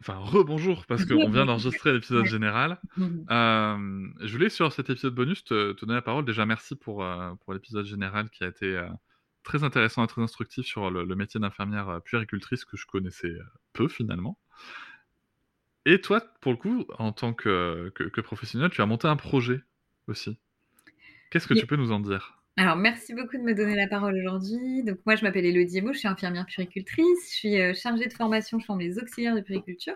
Enfin, rebonjour, parce qu'on vient d'enregistrer l'épisode général. Euh, je voulais, sur cet épisode bonus, te, te donner la parole. Déjà, merci pour, euh, pour l'épisode général qui a été euh, très intéressant et très instructif sur le, le métier d'infirmière puéricultrice que je connaissais peu finalement. Et toi, pour le coup, en tant que, que, que professionnel, tu as monté un projet aussi. Qu'est-ce que Oui. tu peux nous en dire? Alors, merci beaucoup de me donner la parole aujourd'hui. Donc, moi, je m'appelle Elodie Emo, je suis infirmière puéricultrice, je suis euh, chargée de formation, je les auxiliaires de puériculture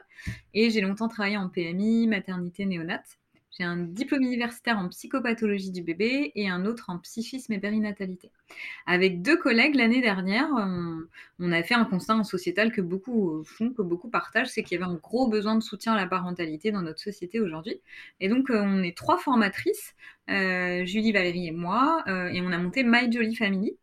et j'ai longtemps travaillé en PMI, maternité, néonate. J'ai un diplôme universitaire en psychopathologie du bébé et un autre en psychisme et périnatalité. Avec deux collègues l'année dernière, on, a fait un constat en sociétal que beaucoup font, que beaucoup partagent, c'est qu'il y avait un gros besoin de soutien à la parentalité dans notre société aujourd'hui. Et donc, euh, on est trois formatrices, euh, Julie, Valérie et moi, euh, et on a monté My Jolly Family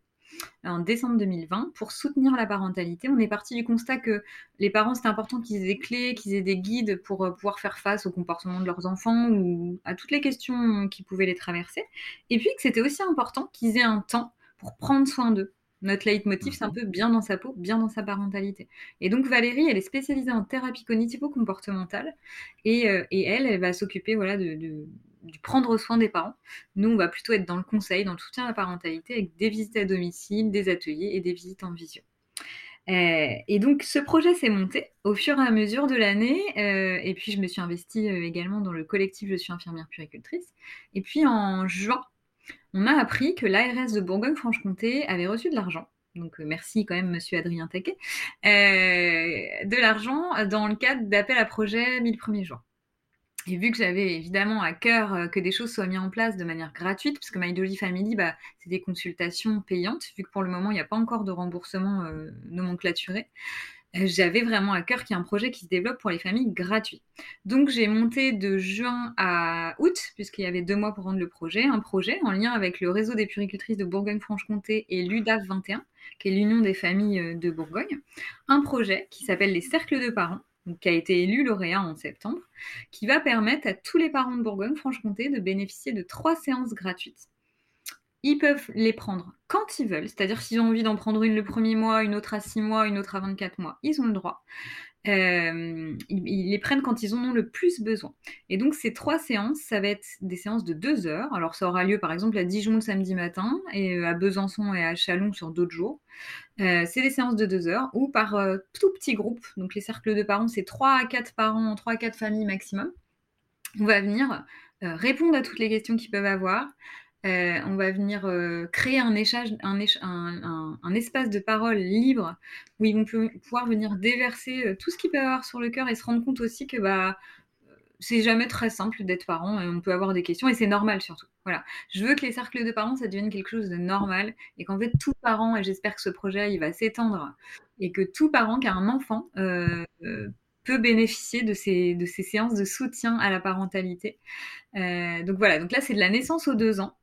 en décembre 2020 pour soutenir la parentalité. On est parti du constat que les parents, c'était important qu'ils aient des clés, qu'ils aient des guides pour euh, pouvoir faire face au comportement de leurs enfants ou à toutes les questions qui pouvaient les traverser. Et puis que c'était aussi important qu'ils aient un temps pour prendre soin d'eux. Notre leitmotiv, c'est un peu bien dans sa peau, bien dans sa parentalité. Et donc Valérie, elle est spécialisée en thérapie cognitivo-comportementale et, euh, et elle, elle va s'occuper voilà, de, de- du prendre soin des parents. Nous, on va plutôt être dans le conseil, dans le soutien à la parentalité, avec des visites à domicile, des ateliers et des visites en visio. Euh, et donc, ce projet s'est monté au fur et à mesure de l'année. euh, et puis, je me suis investie euh, également dans le collectif Je suis infirmière puéricultrice. Et puis, en juin, on a appris que l'ARS de Bourgogne-Franche-Comté avait reçu de l'argent. Donc, merci quand même, monsieur Adrien Taquet. de l'argent dans le cadre d'appel à projet 1000 premiers jours. Et vu que j'avais évidemment à cœur euh, que des choses soient mises en place de manière gratuite, parce que My Dolly Family, bah, c'est des consultations payantes, vu que pour le moment, il n'y a pas encore de remboursement euh, nomenclaturé, euh, j'avais vraiment à cœur qu'il y ait un projet qui se développe pour les familles gratuit. Donc j'ai monté de juin à août, puisqu'il y avait deux mois pour rendre le projet, un projet en lien avec le réseau des puricultrices de Bourgogne-Franche-Comté et l'UDAF 21, qui est l'Union des familles de Bourgogne, un projet qui s'appelle les cercles de parents, qui a été élu lauréat en septembre, qui va permettre à tous les parents de Bourgogne-Franche-Comté de bénéficier de trois séances gratuites. Ils peuvent les prendre quand ils veulent, c'est-à-dire s'ils ont envie d'en prendre une le premier mois, une autre à six mois, une autre à 24 mois, ils ont le droit. Euh, ils, les prennent quand ils en ont le plus besoin. Et donc ces trois séances, ça va être des séances de deux heures. Alors ça aura lieu par exemple à Dijon le samedi matin et euh, à Besançon et à Chalon sur d'autres jours. Euh, c'est des séances de deux heures ou par tout petit groupe. Donc les cercles de parents, c'est 3 à 4 parents, 3 à 4 familles maximum. On va venir répondre à toutes les questions qu'ils peuvent avoir. Euh, on va venir euh, créer un, un, espace de parole libre où ils vont pouvoir venir déverser euh, tout ce qu'ils peuvent avoir sur le cœur et se rendre compte aussi que bah, c'est jamais très simple d'être parent et on peut avoir des questions et c'est normal surtout. Voilà. Je veux que les cercles de parents, ça devienne quelque chose de normal et qu'en fait, tout parent, et j'espère que ce projet, il va s'étendre et que tout parent qui a un enfant peut bénéficier de ces, de ces séances de soutien à la parentalité. Donc voilà, donc là, c'est de la naissance aux deux ans.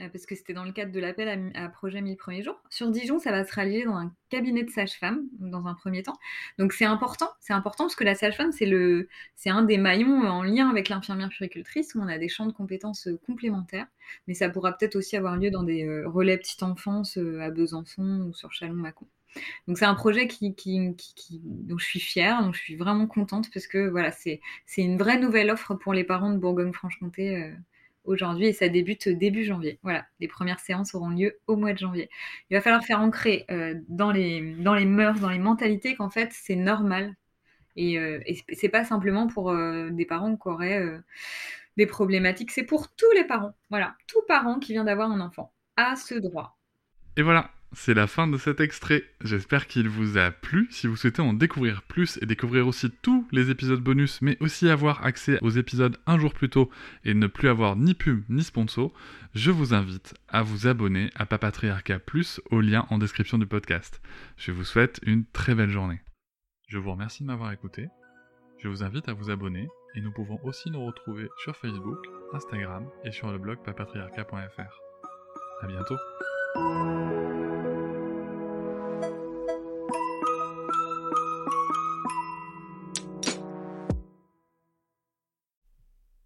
Euh, parce que c'était dans le cadre de l'appel à, projet 1000 premiers jours. Sur Dijon, ça va se réaliser dans un cabinet de sage-femme, dans un premier temps. Donc c'est important, c'est important parce que la sage-femme, c'est, un des maillons en lien avec l'infirmière puricultrice, où on a des champs de compétences euh, complémentaires, mais ça pourra peut-être aussi avoir lieu dans des euh, relais petite enfance à Besançon ou sur Chalon-Macon. Donc c'est un projet dont je suis fière, dont je suis vraiment contente parce que voilà, c'est, c'est une vraie nouvelle offre pour les parents de Bourgogne-Franche-Comté aujourd'hui et ça débute début janvier. Voilà, les premières séances auront lieu au mois de janvier. Il va falloir faire ancrer euh, dans, les, dans les mœurs, dans les mentalités qu'en fait c'est normal et, euh, c'est pas simplement pour euh, des parents qui auraient des problématiques, c'est pour tous les parents. Voilà, tout parent qui vient d'avoir un enfant a ce droit. Et voilà, c'est la fin de cet extrait. J'espère qu'il vous a plu. Si vous souhaitez en découvrir plus et découvrir aussi les épisodes bonus, mais aussi avoir accès aux épisodes un jour plus tôt et ne plus avoir ni pub ni sponsor, je vous invite à vous abonner à Papatriarca Plus au lien en description du podcast. Je vous souhaite une très belle journée. Je vous remercie de m'avoir écouté. Je vous invite à vous abonner et nous pouvons aussi nous retrouver sur Facebook, Instagram et sur le blog papatriarca.fr. À bientôt.